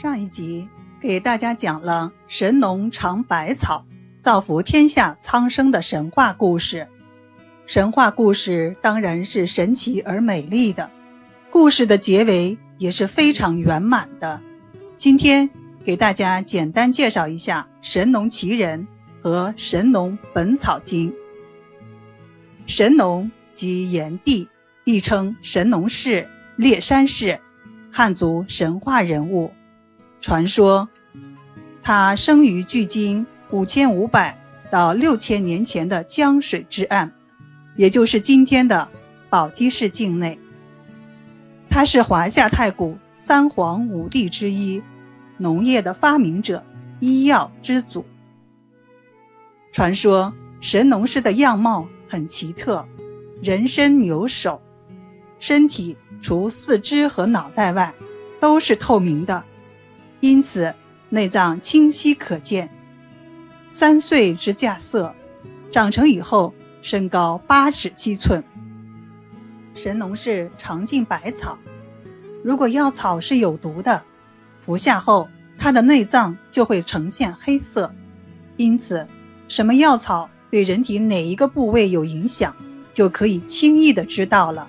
上一集给大家讲了神农尝百草，造福天下苍生的神话故事。神话故事当然是神奇而美丽的，故事的结尾也是非常圆满的。今天给大家简单介绍一下《神农奇人》和《神农本草经》。神农即炎帝，亦称神农氏、烈山氏，汉族神话人物。传说，他生于距今五千五百到六千年前的江水之岸，也就是今天的宝鸡市境内。他是华夏太古三皇五帝之一，农业的发明者，医药之祖。传说神农氏的样貌很奇特，人身牛首，身体除四肢和脑袋外，都是透明的。因此，内脏清晰可见。三岁之架色，长成以后身高八尺七寸。神农氏常进百草，如果药草是有毒的，服下后它的内脏就会呈现黑色。因此，什么药草对人体哪一个部位有影响，就可以轻易的知道了。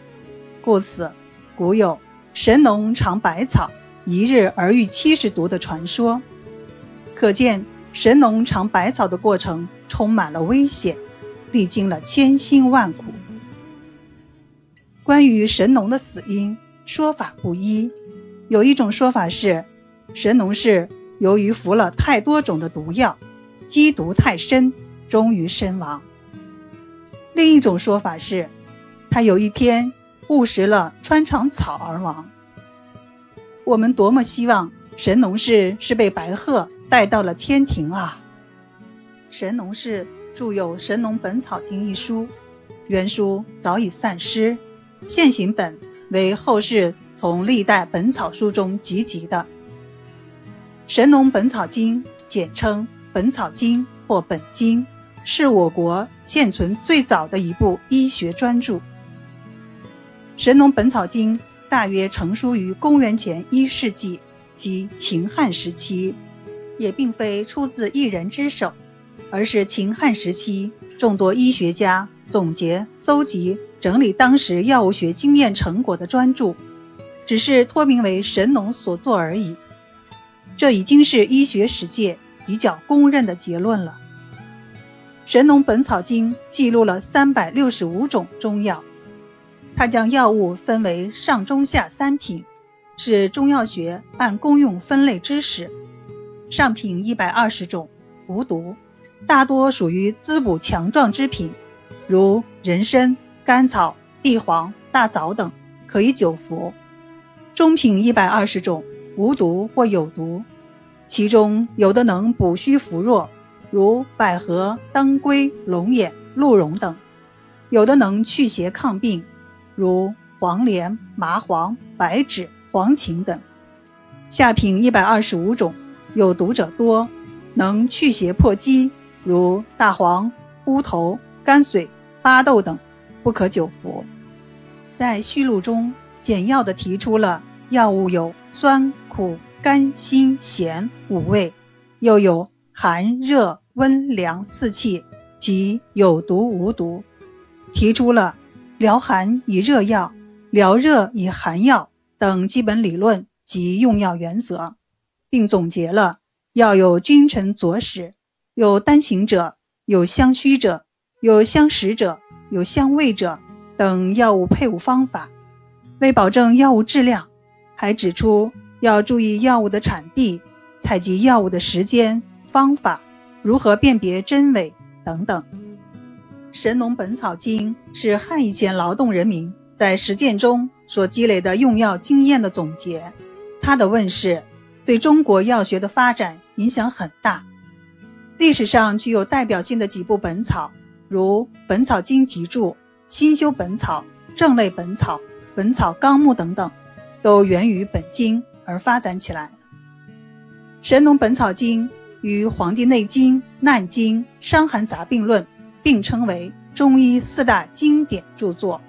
故此，古有“神农尝百草”。一日而遇七十毒的传说，可见神农尝百草的过程充满了危险，历经了千辛万苦。关于神农的死因，说法不一。有一种说法是，神农氏由于服了太多种的毒药，积毒太深，终于身亡。另一种说法是，他有一天误食了穿肠草而亡。我们多么希望神农氏是被白鹤带到了天庭啊！神农氏著有《神农本草经》一书，原书早已散失，现行本为后世从历代本草书中集集的《神农本草经》，简称《本草经》或《本经》，是我国现存最早的一部医学专著，《神农本草经》。大约成书于公元前一世纪，即秦汉时期，也并非出自一人之手，而是秦汉时期众多医学家总结、搜集、整理当时药物学经验成果的专著，只是托名为神农所作而已。这已经是医学史界比较公认的结论了。《神农本草经》记录了三百六十五种中药。他将药物分为上中下三品，是中药学按功用分类知识。上品一百二十种，无毒，大多属于滋补强壮之品，如人参、甘草、地黄、大枣等，可以久服。中品一百二十种，无毒或有毒，其中有的能补虚扶弱，如百合、当归、龙眼、鹿茸等；有的能去邪抗病。如黄连、麻黄、白芷、黄芩等，下品一百二十五种，有毒者多，能去邪破积，如大黄、乌头、甘遂、巴豆等，不可久服。在序录中简要的提出了药物有酸、苦、甘、辛、咸五味，又有寒、热、温、凉四气及有毒无毒，提出了。疗寒以热药，疗热以寒药等基本理论及用药原则，并总结了要有君臣佐使，有单行者，有相虚者，有相识者，有相畏者等药物配伍方法。为保证药物质量，还指出要注意药物的产地、采集药物的时间、方法、如何辨别真伪等等。《神农本草经》是汉以前劳动人民在实践中所积累的用药经验的总结，它的问世对中国药学的发展影响很大。历史上具有代表性的几部本草，如《本草经集注》《新修本草》《正类本草》《本草纲目》等等，都源于本经而发展起来。《神农本草经》与《黄帝内经》《难经》《伤寒杂病论》。并称为中医四大经典著作。